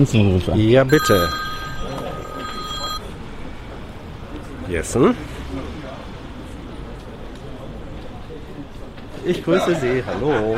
Kanzlerin ruft an. Ja, bitte. Jessen? Ich grüße Sie. Hallo.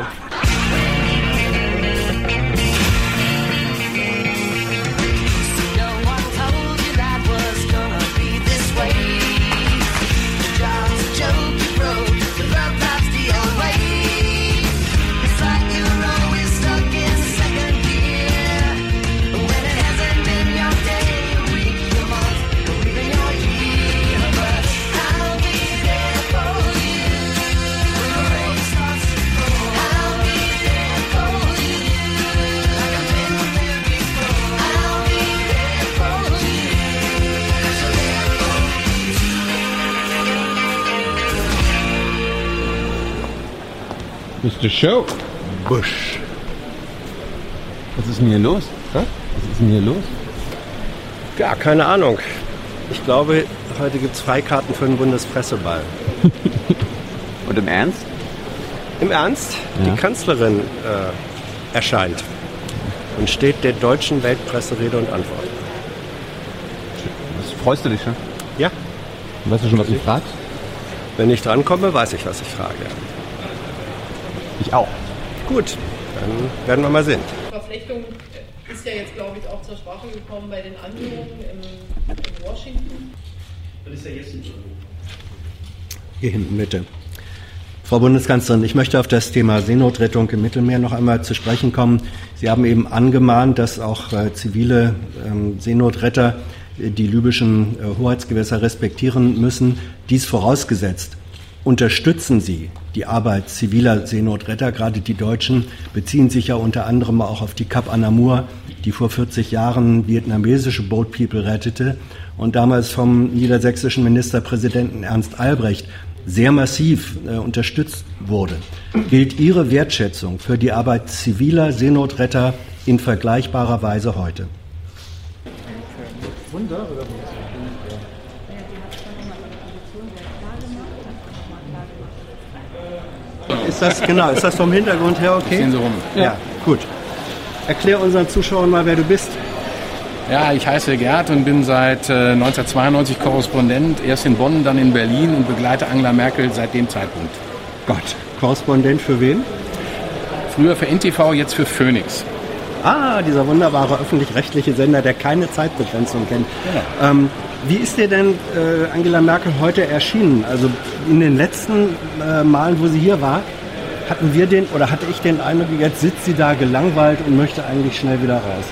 Mr. Show. Busch. Was ist denn hier los? Hä? Was ist denn hier los? Ja, keine Ahnung. Ich glaube, heute gibt es Freikarten für den Bundespresseball. Und im Ernst? Im Ernst? Ja. Die Kanzlerin äh, erscheint und steht der deutschen Weltpresse Rede und Antwort. Was freust du dich schon? Ja, Weißt du schon, was du fragst? wenn ich drankomme, weiß ich, was ich frage. Ich auch. Gut, dann werden wir mal sehen. Verflechtung ist ja jetzt, glaube ich, auch zur Sprache gekommen bei den Anhörungen in, in Washington. Hier hinten bitte. Frau Bundeskanzlerin, ich möchte auf das Thema Seenotrettung im Mittelmeer noch einmal zu sprechen kommen. Sie haben eben angemahnt, dass auch äh, zivile ähm, Seenotretter äh, die libyschen äh, Hoheitsgewässer respektieren müssen. Dies vorausgesetzt, unterstützen Sie die Arbeit ziviler Seenotretter, gerade die Deutschen beziehen sich ja unter anderem auch auf die Cap Anamur, die vor 40 Jahren vietnamesische Boat People rettete und damals vom niedersächsischen Ministerpräsidenten Ernst Albrecht sehr massiv äh, unterstützt wurde. Gilt Ihre Wertschätzung für die Arbeit ziviler Seenotretter in vergleichbarer Weise heute? Ist das genau? Ist das vom Hintergrund her okay? Sehen Sie rum. Ja, gut. Erklär unseren Zuschauern mal, wer du bist. Ja, ich heiße Gerd und bin seit äh, 1992 Korrespondent, erst in Bonn, dann in Berlin und begleite Angela Merkel seit dem Zeitpunkt. Gott. Korrespondent für wen? Früher für NTV, jetzt für Phoenix. Ah, dieser wunderbare öffentlich-rechtliche Sender, der keine Zeitbegrenzung kennt. Ähm, wie ist dir denn äh, Angela Merkel heute erschienen? Also in den letzten äh, Malen, wo sie hier war, hatten wir den oder hatte ich den Eindruck, jetzt sitzt sie da gelangweilt und möchte eigentlich schnell wieder raus.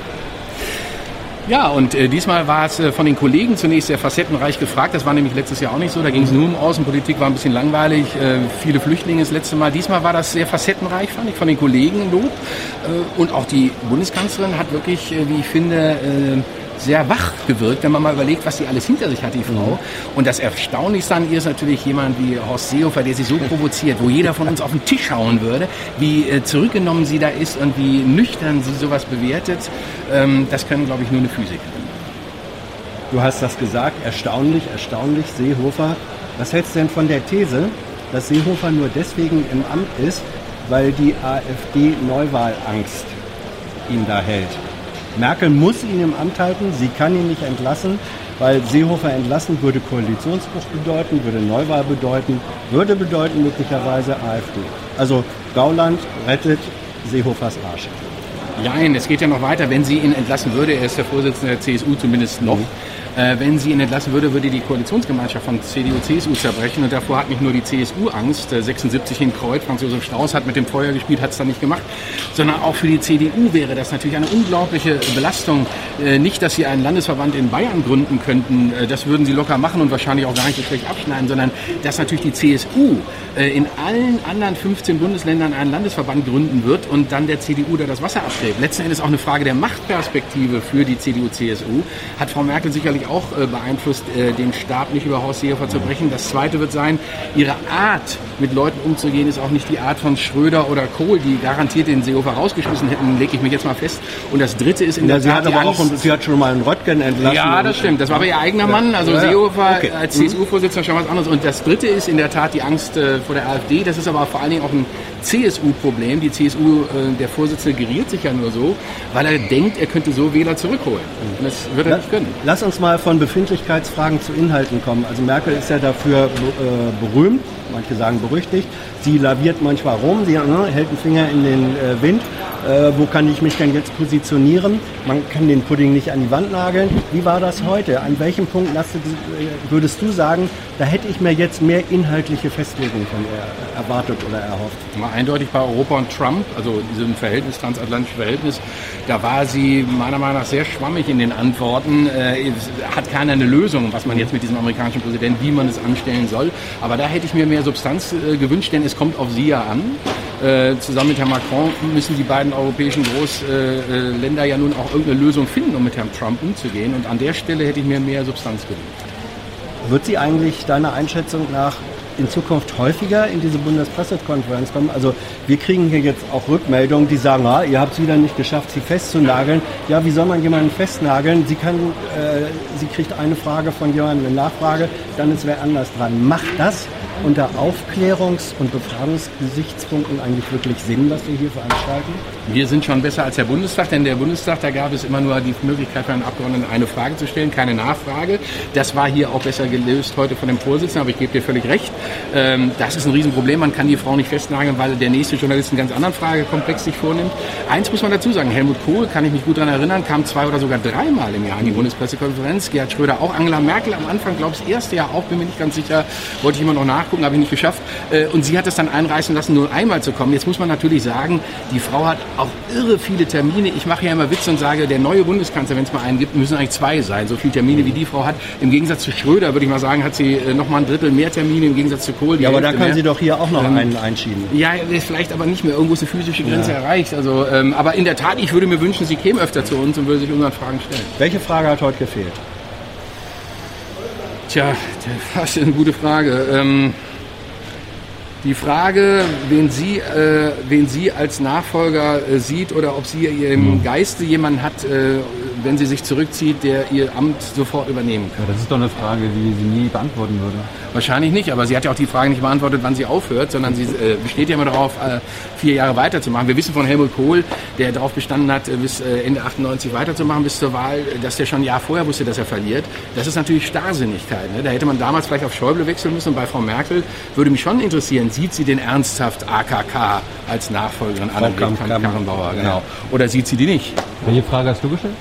Ja, und äh, diesmal war es äh, von den Kollegen zunächst sehr facettenreich gefragt. Das war nämlich letztes Jahr auch nicht so. Da ging es nur um Außenpolitik, war ein bisschen langweilig. Äh, viele Flüchtlinge das letzte Mal. Diesmal war das sehr facettenreich, fand ich, von den Kollegen Lob. Äh, und auch die Bundeskanzlerin hat wirklich, äh, wie ich finde, äh, sehr wach gewirkt, wenn man mal überlegt, was sie alles hinter sich hat, die Frau. Und das Erstaunlichste an ihr ist natürlich jemand wie Horst Seehofer, der sie so provoziert, wo jeder von uns auf den Tisch hauen würde, wie äh, zurückgenommen sie da ist und wie nüchtern sie sowas bewertet. Ähm, das können, glaube ich, nur eine Physikerin. Du hast das gesagt, erstaunlich, erstaunlich, Seehofer. Was hältst du denn von der These, dass Seehofer nur deswegen im Amt ist, weil die AfD Neuwahlangst ihn da hält? Merkel muss ihn im Amt halten, sie kann ihn nicht entlassen, weil Seehofer entlassen würde Koalitionsbruch bedeuten, würde Neuwahl bedeuten, würde bedeuten möglicherweise AfD. Also Gauland rettet Seehofers Arsch. Nein, es geht ja noch weiter. Wenn sie ihn entlassen würde, er ist der Vorsitzende der CSU zumindest noch, äh, wenn sie ihn entlassen würde, würde die Koalitionsgemeinschaft von CDU, CSU zerbrechen. Und davor hat nicht nur die CSU Angst. Äh, 76 in Kreuz, Franz Josef Strauß hat mit dem Feuer gespielt, hat es dann nicht gemacht. Sondern auch für die CDU wäre das natürlich eine unglaubliche Belastung. Äh, nicht, dass sie einen Landesverband in Bayern gründen könnten. Äh, das würden sie locker machen und wahrscheinlich auch gar nicht so schlecht abschneiden, sondern dass natürlich die CSU äh, in allen anderen 15 Bundesländern einen Landesverband gründen wird und dann der CDU da das Wasser abgräbt. Letzten Endes auch eine Frage der Machtperspektive für die CDU-CSU. Hat Frau Merkel sicherlich auch beeinflusst, den Stab nicht über Horst Seehofer zu brechen. Das zweite wird sein, ihre Art, mit Leuten umzugehen, ist auch nicht die Art von Schröder oder Kohl, die garantiert den Seehofer rausgeschmissen hätten, lege ich mich jetzt mal fest. Und das dritte ist in Ja, der sie Tat hat aber auch, Angst, sie hat schon mal einen Röttgen entlassen. ja, das stimmt. Das war aber ihr eigener Mann. Also Ja. Seehofer Okay. als CSU-Vorsitzender schon was anderes. Und das Dritte ist in der Tat die Angst äh, vor der AfD. Das ist aber vor allen Dingen auch ein CSU-Problem. Die CSU, äh, der Vorsitzende geriert sich ja nur so, weil er denkt, er könnte so Wähler zurückholen. Und das wird er nicht können. Lass uns mal von Befindlichkeitsfragen zu Inhalten kommen. Also Merkel ist ja dafür äh, berühmt, manche sagen berüchtigt. Sie laviert manchmal rum, sie ne, hält den Finger in den äh, Wind. Äh, wo kann ich mich denn jetzt positionieren? Man kann den Pudding nicht an die Wand nageln. Wie war das heute? An welchem Punkt lasst du, äh, würdest du sagen, da hätte ich mir jetzt mehr inhaltliche Festlegung von ihr erwartet oder erhofft? Mal eindeutig bei Europa und Trump, also diesem Verhältnis, transatlantischen Verhältnis, da war sie meiner Meinung nach sehr schwammig in den Antworten. Äh, hat keiner eine Lösung, was man jetzt mit diesem amerikanischen Präsidenten, wie man es anstellen soll. Aber da hätte ich mir mehr Substanz äh, gewünscht, denn es kommt auf sie ja an. Äh, zusammen mit Herrn Macron müssen die beiden europäischen Großländer äh, Länder ja nun auch irgendeine Lösung finden, um mit Herrn Trump umzugehen. Und an der Stelle hätte ich mir mehr Substanz gewünscht. Wird sie eigentlich deiner Einschätzung nach in Zukunft häufiger in diese Bundespressekonferenz kommen? Also wir kriegen hier jetzt auch Rückmeldungen, die sagen, ah, ihr habt es wieder nicht geschafft, sie festzunageln. Ja, wie soll man jemanden festnageln? Sie kann, äh, sie kriegt eine Frage von jemandem, eine Nachfrage, dann ist wer anders dran. Macht das unter Aufklärungs- und Befragungsgesichtspunkten eigentlich wirklich Sinn, was wir hier veranstalten? Wir sind schon besser als der Bundestag, denn der Bundestag, da gab es immer nur die Möglichkeit für einen Abgeordneten eine Frage zu stellen, keine Nachfrage. Das war hier auch besser gelöst heute von dem Vorsitzenden, aber ich gebe dir völlig recht. Ähm, das ist ein Riesenproblem. Man kann die Frau nicht festnageln, weil der nächste Journalist einen ganz anderen Fragekomplex sich vornimmt. Eins muss man dazu sagen, Helmut Kohl, kann ich mich gut daran erinnern, kam zwei oder sogar dreimal im Jahr in die Bundespressekonferenz. Gerhard Schröder auch, Angela Merkel am Anfang, glaube ich, das erste Jahr auch, bin mir nicht ganz sicher, wollte ich immer noch nachgucken, habe ich nicht geschafft. Äh, Und sie hat es dann einreißen lassen, nur einmal zu kommen. Jetzt muss man natürlich sagen, die Frau hat auch irre viele Termine. Ich mache ja immer Witze und sage, der neue Bundeskanzler, wenn es mal einen gibt, müssen eigentlich zwei sein. So viele Termine wie die Frau hat. Im Gegensatz zu Schröder, würde ich mal sagen, hat sie äh, noch mal ein Drittel mehr Termine im Gegensatz zu Kohl. Ja, aber da kann mehr. sie doch hier auch noch Ähm, einen einschieben. Ja, ist vielleicht aber nicht mehr. Irgendwo ist die physische Grenze erreicht. Also, ähm, aber in der Tat, ich würde mir wünschen, sie käme öfter zu uns und würde sich unseren Fragen stellen. Welche Frage hat heute gefehlt? Tja, das ist eine gute Frage. Ähm, die Frage, wen sie, äh, wen sie als Nachfolger äh, sieht oder ob sie im Geiste jemanden hat, äh, wenn sie sich zurückzieht, der ihr Amt sofort übernehmen kann. Ja, das ist doch eine Frage, die sie nie beantworten würde. Wahrscheinlich nicht, aber sie hat ja auch die Frage nicht beantwortet, wann sie aufhört, sondern sie äh, besteht ja immer darauf, äh, vier Jahre weiterzumachen. Wir wissen von Helmut Kohl, der darauf bestanden hat, äh, bis äh, Ende 98 weiterzumachen, bis zur Wahl, äh, dass der schon ein Jahr vorher wusste, dass er verliert. Das ist natürlich Starrsinnigkeit. Ne? Da hätte man damals vielleicht auf Schäuble wechseln müssen. Und bei Frau Merkel würde mich schon interessieren, sieht sie den ernsthaft AKK als Nachfolgerin Annegret Kramp- Karrenbauer? Genau. Oder sieht sie die nicht? Welche Frage hast du gestellt?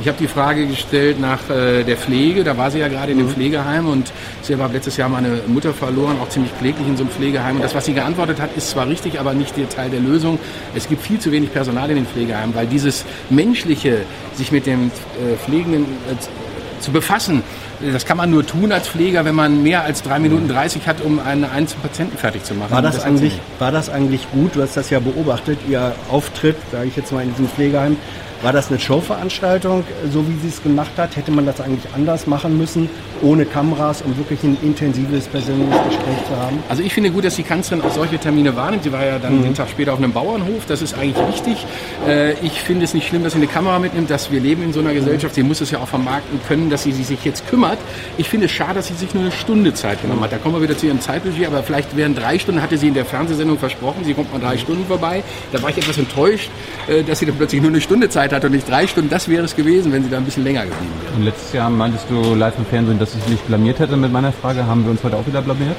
Ich habe die Frage gestellt nach äh, der Pflege. Da war sie ja gerade in dem Pflegeheim und sie hat letztes Jahr meine Mutter verloren, auch ziemlich kläglich in so einem Pflegeheim. Und das, was sie geantwortet hat, ist zwar richtig, aber nicht der Teil der Lösung. Es gibt viel zu wenig Personal in den Pflegeheimen, weil dieses menschliche, sich mit dem äh, Pflegenden äh, zu befassen, das kann man nur tun als Pfleger, wenn man mehr als drei Minuten 30 hat, um einen einzelnen Patienten fertig zu machen. War das, sie eigentlich, war das eigentlich gut? Du hast das ja beobachtet, Ihr Auftritt, sage ich jetzt mal, in diesem Pflegeheim. War das eine Showveranstaltung, so wie sie es gemacht hat? Hätte man das eigentlich anders machen müssen, ohne Kameras, um wirklich ein intensives persönliches Gespräch zu haben? Also ich finde gut, dass die Kanzlerin auch solche Termine wahrnimmt. Sie war ja dann den Tag später auf einem Bauernhof. Das ist eigentlich wichtig. Äh, ich finde es nicht schlimm, dass sie eine Kamera mitnimmt, dass wir leben in so einer Gesellschaft. Sie muss es ja auch vermarkten können, dass sie sich jetzt kümmert. Ich finde es schade, dass sie sich nur eine Stunde Zeit genommen hat. Da kommen wir wieder zu ihrem Zeitbudget. Aber vielleicht wären drei Stunden, hatte sie in der Fernsehsendung versprochen. Sie kommt mal drei Stunden vorbei. Da war ich etwas enttäuscht, äh, dass sie dann plötzlich nur eine Stunde Zeit hatte und nicht drei Stunden. Das wäre es gewesen, wenn sie da ein bisschen länger geblieben wäre. Und letztes Jahr meintest du live im Fernsehen, dass ich mich blamiert hätte mit meiner Frage. Haben wir uns heute auch wieder blamiert?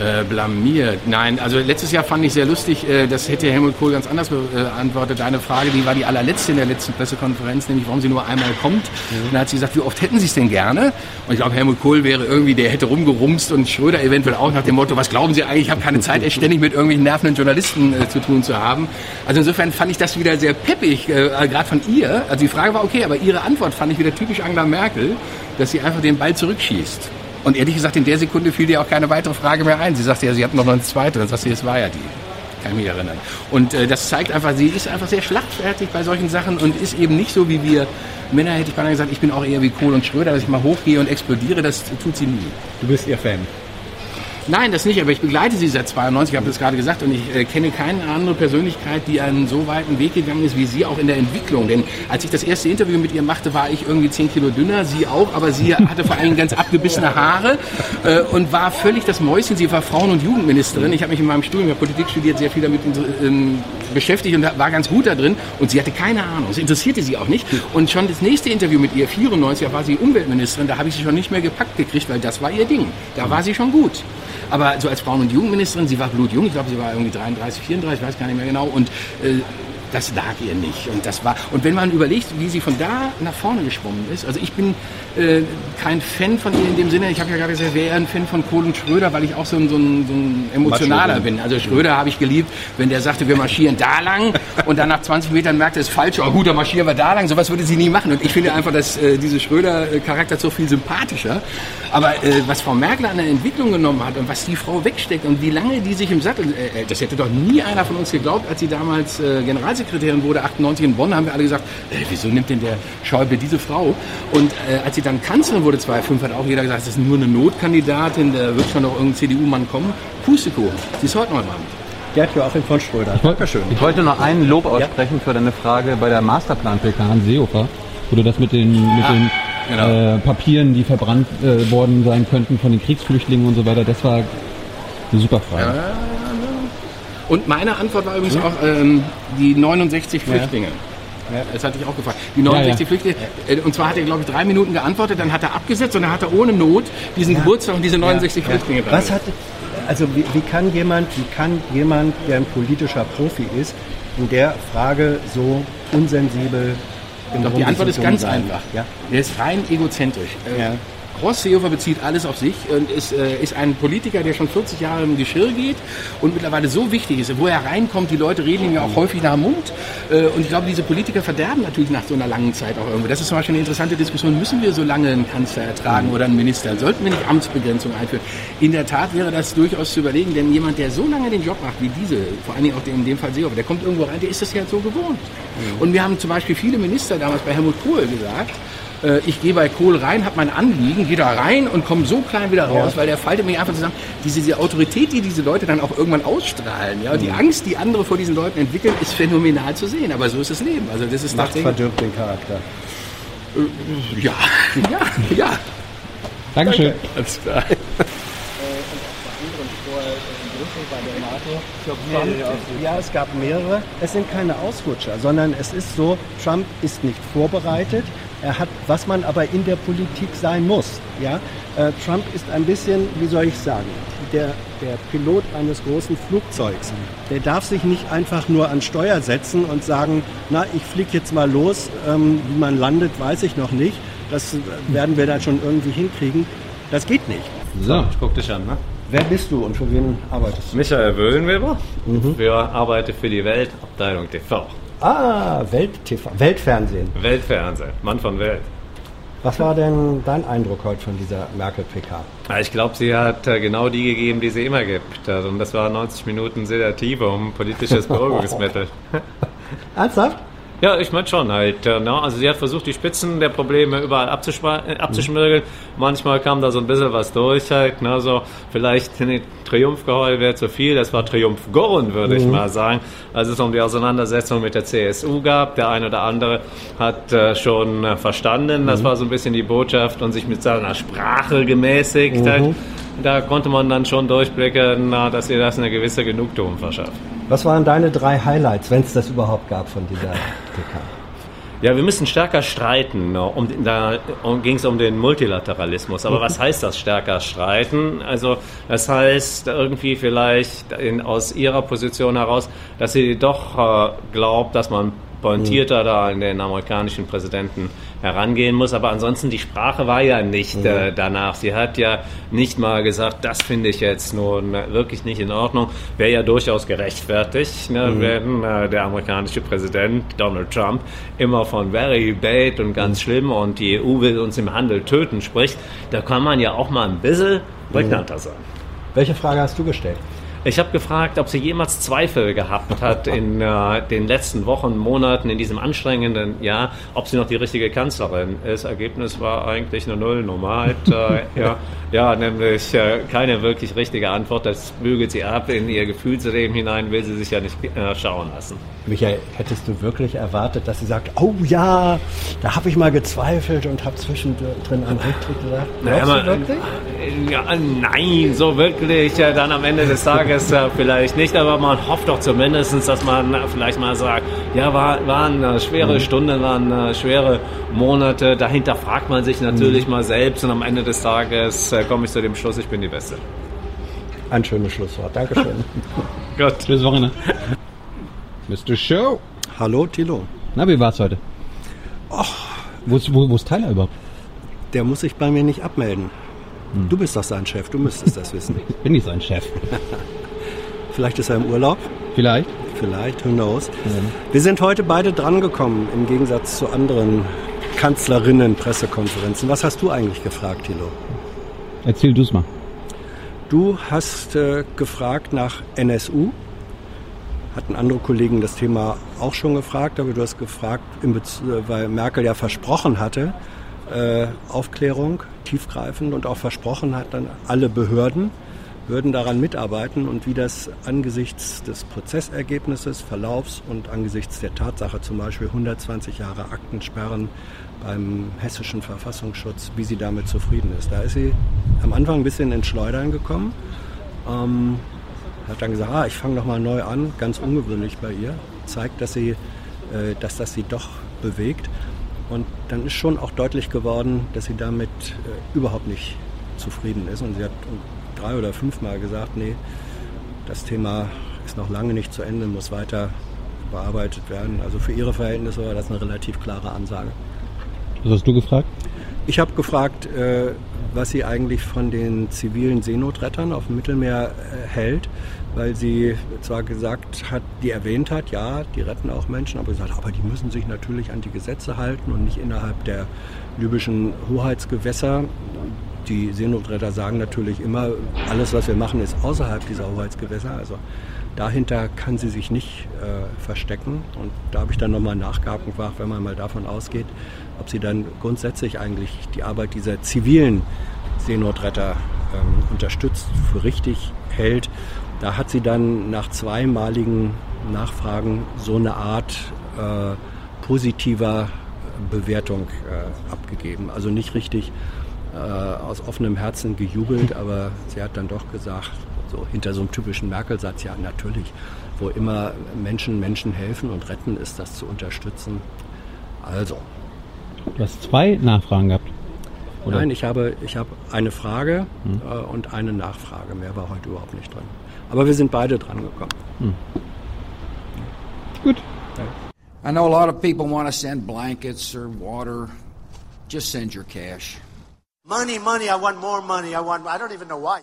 Äh, blamiert. Nein, also letztes Jahr fand ich sehr lustig, äh, das hätte Helmut Kohl ganz anders beantwortet. Deine Frage, die war die allerletzte in der letzten Pressekonferenz, nämlich warum sie nur einmal kommt. Und da hat sie gesagt, wie oft hätten Sie es denn gerne? Und ich glaube, Helmut Kohl wäre irgendwie, der hätte rumgerumst und Schröder eventuell auch nach dem Motto, was glauben Sie eigentlich, ich habe keine Zeit, ständig mit irgendwelchen nervenden Journalisten äh, zu tun zu haben. Also insofern fand ich das wieder sehr peppig, äh, gerade von ihr. Also die Frage war okay, aber ihre Antwort fand ich wieder typisch Angela Merkel, dass sie einfach den Ball zurückschießt. Und ehrlich gesagt, in der Sekunde fiel dir auch keine weitere Frage mehr ein. Sie sagte ja, sie hat noch eine zweite. Dann sagst du, es war ja die. kann ich mich erinnern. Und äh, das zeigt einfach, sie ist einfach sehr schlachtfertig bei solchen Sachen und ist eben nicht so wie wir Männer, hätte ich beinahe gesagt, ich bin auch eher wie Kohl und Schröder, dass ich mal hochgehe und explodiere, das tut sie nie. Du bist ihr Fan. Nein, das nicht, aber ich begleite sie seit 92, ich habe das gerade gesagt, und ich äh, kenne keine andere Persönlichkeit, die einen so weiten Weg gegangen ist wie sie auch in der Entwicklung. Denn als ich das erste Interview mit ihr machte, war ich irgendwie 10 Kilo dünner, sie auch, aber sie hatte vor allem ganz abgebissene Haare äh, und war völlig das Mäuschen. Sie war Frauen- und Jugendministerin. Ich habe mich in meinem Studium, ich habe Politik studiert, sehr viel damit ähm, beschäftigt und war ganz gut da drin. Und sie hatte keine Ahnung, es interessierte sie auch nicht. Und schon das nächste Interview mit ihr, 94, da war sie Umweltministerin, da habe ich sie schon nicht mehr gepackt gekriegt, weil das war ihr Ding. Da war sie schon gut. Aber so als Frauen- und Jugendministerin, sie war blutjung, ich glaube, sie war irgendwie 33, 34, ich weiß gar nicht mehr genau. Und äh, das lag ihr nicht. Und das war. Und wenn man überlegt, wie sie von da nach vorne geschwommen ist, also ich bin äh, kein Fan von ihr in dem Sinne. Ich habe ja gerade gesagt, wäre ein Fan von Kohl und Schröder, weil ich auch so ein, so ein, so ein emotionaler bin. Also Schröder habe ich geliebt, wenn der sagte, wir marschieren da lang und dann nach 20 Metern merkte, es ist falsch. Oh gut, dann marschieren wir da lang. Sowas würde sie nie machen. Und ich finde einfach, dass äh, diese Schröder-Charakter so viel sympathischer. Aber äh, was Frau Merkel an der Entwicklung genommen hat und was die Frau wegsteckt und wie lange die sich im Sattel, äh, äh, das hätte doch nie einer von uns geglaubt, als sie damals äh, Generalsekretärin wurde, 98 in Bonn, haben wir alle gesagt, äh, wieso nimmt denn der Schäuble diese Frau? Und äh, als sie dann Kanzlerin wurde, 2005, hat auch jeder gesagt, das ist nur eine Notkandidatin, da wird schon noch irgendein CDU-Mann kommen. Pustekuchen, sie ist heute noch dran. Gerd Joachim von Schröder. Dankeschön. Ich wollte noch einen Lob aussprechen für deine Frage bei der Masterplan-PK an Seehofer, wo du das mit den, mit den genau. äh, Papieren, die verbrannt äh, worden sein könnten von den Kriegsflüchtlingen und so weiter, das war eine super Frage. Und meine Antwort war übrigens auch ähm, die 69 Flüchtlinge. Das hatte ich auch gefragt. Die 69 Ja, ja. Flüchtlinge. Äh, Und zwar hat er, glaube ich, drei Minuten geantwortet, dann hat er abgesetzt und dann hat er ohne Not diesen Geburtstag und diese 69 Flüchtlinge dran. Was hat, also wie, wie kann jemand, wie kann jemand, der ein politischer Profi ist, in der Frage so unsensibel Doch, die Antwort ist ganz sein? einfach. Ja? Der ist rein egozentrisch. Ja. Horst Seehofer bezieht alles auf sich und ist, äh, ist ein Politiker, der schon 40 Jahre im Geschirr geht und mittlerweile so wichtig ist. Wo er reinkommt, die Leute reden ihm ja auch häufig nach dem Mund. Äh, und ich glaube, diese Politiker verderben natürlich nach so einer langen Zeit auch irgendwo. Das ist zum Beispiel eine interessante Diskussion. Müssen wir so lange einen Kanzler ertragen oder einen Minister? Sollten wir nicht Amtsbegrenzung einführen? In der Tat wäre das durchaus zu überlegen, denn jemand, der so lange den Job macht wie diese, vor allen Dingen auch in dem Fall Seehofer, der kommt irgendwo rein, der ist das ja so gewohnt. Und wir haben zum Beispiel viele Minister damals bei Helmut Kohl gesagt, äh, ich gehe bei Kohl rein, habe mein Anliegen, gehe da rein und komme so klein wieder raus, weil der faltet mich einfach zusammen. Diese, diese Autorität, die diese Leute dann auch irgendwann ausstrahlen, ja, die Angst, die andere vor diesen Leuten entwickeln, ist phänomenal zu sehen. Aber so ist das Leben. Also das ist Macht tatsächlich. verdirbt den Charakter. Ja, ja, ja. Dankeschön. Alles klar. Ja, es gab mehrere. Es sind keine Ausrutscher, sondern es ist so, Trump ist nicht vorbereitet. Er hat, was man aber in der Politik sein muss. Ja? Äh, Trump ist ein bisschen, wie soll ich sagen, der, der Pilot eines großen Flugzeugs. Der darf sich nicht einfach nur an Steuer setzen und sagen, na, ich fliege jetzt mal los. Ähm, wie man landet, weiß ich noch nicht. Das werden wir dann schon irgendwie hinkriegen. Das geht nicht. So. Ich guck dich an, ne? Wer bist du und für wen arbeitest du? Michael Wöhlenweber. Wir arbeiten für die Weltabteilung TV. Ah, Welt-TV, Weltfernsehen. Weltfernsehen, Mann von Welt. Was war denn dein Eindruck heute von dieser Merkel-PK? Ich glaube, sie hat äh, genau die gegeben, die sie immer gibt. Also, Und das war 90 Minuten Sedativum, politisches Beruhigungsmittel. Ernsthaft? Ja, ich meine schon halt. äh, Ne? Also sie hat versucht, die Spitzen der Probleme überall äh, abzuschmirgeln. Manchmal kam da so ein bisschen was durch halt. Ne? So, vielleicht ein Triumphgeheul wäre zu viel. Das war Triumphgorn, würde ich mal sagen. Als es um die Auseinandersetzung mit der CSU gab. Der eine oder andere hat äh, schon äh, verstanden. Das war so ein bisschen die Botschaft und sich mit seiner Sprache gemäßigt. Halt. Da konnte man dann schon durchblicken, na, dass ihr das eine gewisse Genugtuung verschafft. Was waren deine drei Highlights, wenn es das überhaupt gab von dieser PK? Ja, wir müssen stärker streiten. ne? Um, da um, ging es um den Multilateralismus. Aber was heißt das stärker streiten? Also das heißt irgendwie vielleicht in, aus ihrer Position heraus, dass sie doch äh, glaubt, dass man pointierter da an den amerikanischen Präsidenten herangehen muss. Aber ansonsten, die Sprache war ja nicht äh, danach. Sie hat ja nicht mal gesagt, das finde ich jetzt nun wirklich nicht in Ordnung. Wäre ja durchaus gerechtfertigt, ne, wenn äh, der amerikanische Präsident Donald Trump immer von very bad und ganz schlimm und die EU will uns im Handel töten spricht. Da kann man ja auch mal ein bisschen prägnanter sein. Welche Frage hast du gestellt? Ich habe gefragt, ob sie jemals Zweifel gehabt hat in äh, den letzten Wochen, Monaten, in diesem anstrengenden Jahr, ob sie noch die richtige Kanzlerin ist. Ergebnis war eigentlich eine Nullnummer. Halt, äh, ja, ja, nämlich äh, keine wirklich richtige Antwort. Das bügelt sie ab in ihr Gefühlsleben hinein, will sie sich ja nicht äh, schauen lassen. Michael, hättest du wirklich erwartet, dass sie sagt, oh ja, da habe ich mal gezweifelt und habe zwischendrin an Rücktritt gesagt? Naja, du wirklich? Ja, nein, so wirklich ja, dann am Ende des Tages äh, vielleicht nicht, aber man hofft doch zumindest, dass man äh, vielleicht mal sagt, ja, war, waren äh, schwere Mhm. Stunden, waren äh, schwere Monate, dahinter fragt man sich natürlich Mhm. mal selbst und am Ende des Tages äh, komme ich zu dem Schluss, ich bin die Beste. Ein schönes Schlusswort. Dankeschön. Gut. Schönes Wochenende. Mr. Show. Hallo, Thilo. Na, wie war's heute? Wo ist, wo, wo ist Tyler überhaupt? Der muss sich bei mir nicht abmelden. Du bist doch sein Chef, du müsstest das wissen. Bin ich sein Chef. Vielleicht ist er im Urlaub, Vielleicht. vielleicht, who knows. Wir sind heute beide drangekommen, im Gegensatz zu anderen Kanzlerinnen-Pressekonferenzen. Was hast du eigentlich gefragt, Thilo? Erzähl du's mal. Du hast äh, gefragt nach NSU. Hatten andere Kollegen das Thema auch schon gefragt, aber du hast gefragt, weil Merkel ja versprochen hatte, äh, Aufklärung tiefgreifend und auch versprochen hat, dann alle Behörden würden daran mitarbeiten und wie das angesichts des Prozessergebnisses, Verlaufs und angesichts der Tatsache zum Beispiel 120 Jahre Aktensperren beim hessischen Verfassungsschutz, wie sie damit zufrieden ist. Da ist sie am Anfang ein bisschen ins Schleudern gekommen. Ähm, hat dann gesagt, ah, ich fange nochmal neu an, ganz ungewöhnlich bei ihr. Zeigt, dass, sie, äh, dass das sie doch bewegt. Und dann ist schon auch deutlich geworden, dass sie damit äh, überhaupt nicht zufrieden ist. Und sie hat drei oder fünfmal gesagt, nee, das Thema ist noch lange nicht zu Ende, muss weiter bearbeitet werden. Also für ihre Verhältnisse war das eine relativ klare Ansage. Was hast du gefragt? Ich habe gefragt, äh, was sie eigentlich von den zivilen Seenotrettern auf dem Mittelmeer äh, hält, weil sie zwar gesagt hat, die erwähnt hat, ja, die retten auch Menschen, aber gesagt, aber die müssen sich natürlich an die Gesetze halten und nicht innerhalb der libyschen Hoheitsgewässer. Die Seenotretter sagen natürlich immer, alles, was wir machen, ist außerhalb dieser Hoheitsgewässer. Also dahinter kann sie sich nicht äh, verstecken. Und da habe ich dann nochmal nachgehakt und gefragt, wenn man mal davon ausgeht, ob sie dann grundsätzlich eigentlich die Arbeit dieser zivilen Seenotretter ähm, unterstützt, für richtig hält. Da hat sie dann nach zweimaligen Nachfragen so eine Art äh, positiver Bewertung äh, abgegeben. Also nicht richtig äh, aus offenem Herzen gejubelt, aber sie hat dann doch gesagt, so hinter so einem typischen Merkel-Satz, ja natürlich, wo immer Menschen Menschen helfen und retten, ist das zu unterstützen. Also, Du hast zwei Nachfragen gehabt. Oder? nein, ich habe, ich habe eine Frage äh, und eine Nachfrage. Mehr war heute überhaupt nicht drin. Aber wir sind beide dran gekommen. Gut. I know a lot of people want to send blankets or water. Just send your cash. Money, money, I want more money. I want, I don't even know why.